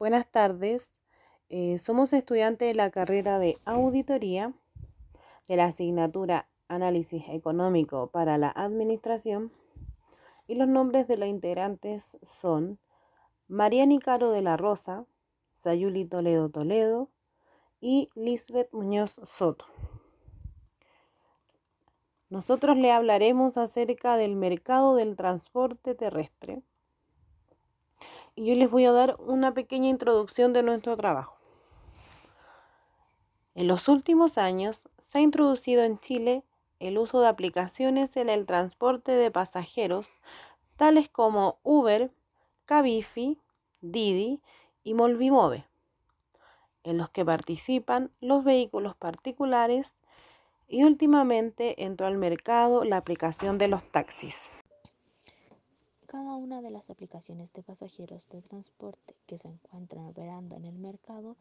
Buenas tardes. Eh, somos estudiantes de la carrera de auditoría de la asignatura Análisis Económico para la Administración y los nombres de los integrantes son María Nicaro de la Rosa, Sayuli Toledo Toledo y Lisbeth Muñoz Soto. Nosotros le hablaremos acerca del mercado del transporte terrestre y yo les voy a dar una pequeña introducción de nuestro trabajo. En los últimos años se ha introducido en Chile el uso de aplicaciones en el transporte de pasajeros, tales como Uber, Cabify, Didi y Molvimove, en los que participan los vehículos particulares y últimamente entró al mercado la aplicación de los taxis. Cada una de las aplicaciones de pasajeros de transporte que se encuentran operando en el mercado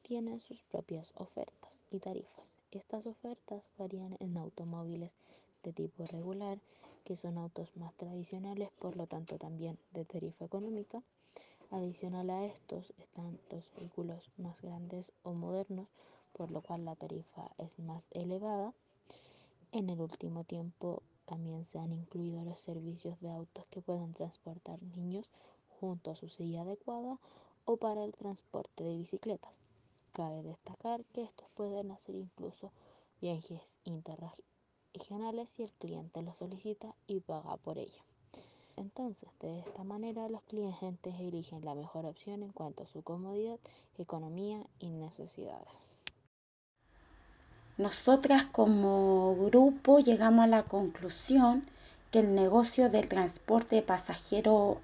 tiene sus propias ofertas y tarifas. Estas ofertas varían en automóviles de tipo regular, que son autos más tradicionales, por lo tanto también de tarifa económica. Adicional a estos están los vehículos más grandes o modernos, por lo cual la tarifa es más elevada. En el último tiempo también se han incluido los servicios de autos que puedan transportar niños junto a su silla adecuada o para el transporte de bicicletas. Cabe destacar que estos pueden hacer incluso viajes interregionales si el cliente lo solicita y paga por ello. Entonces, de esta manera los clientes eligen la mejor opción en cuanto a su comodidad, economía y necesidades. Nosotras como grupo llegamos a la conclusión que el negocio del transporte de pasajeros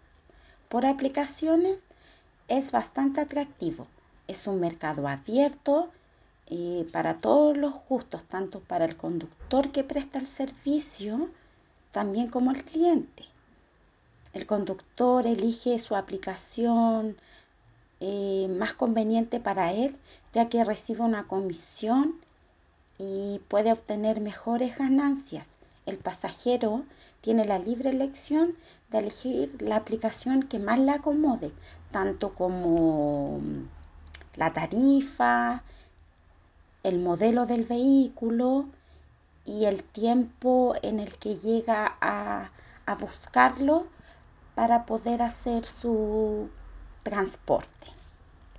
por aplicaciones es bastante atractivo. Es un mercado abierto eh, para todos los gustos, tanto para el conductor que presta el servicio, también como el cliente. El conductor elige su aplicación eh, más conveniente para él, ya que recibe una comisión y puede obtener mejores ganancias. El pasajero tiene la libre elección de elegir la aplicación que más le acomode, tanto como la tarifa, el modelo del vehículo y el tiempo en el que llega a, a buscarlo para poder hacer su transporte.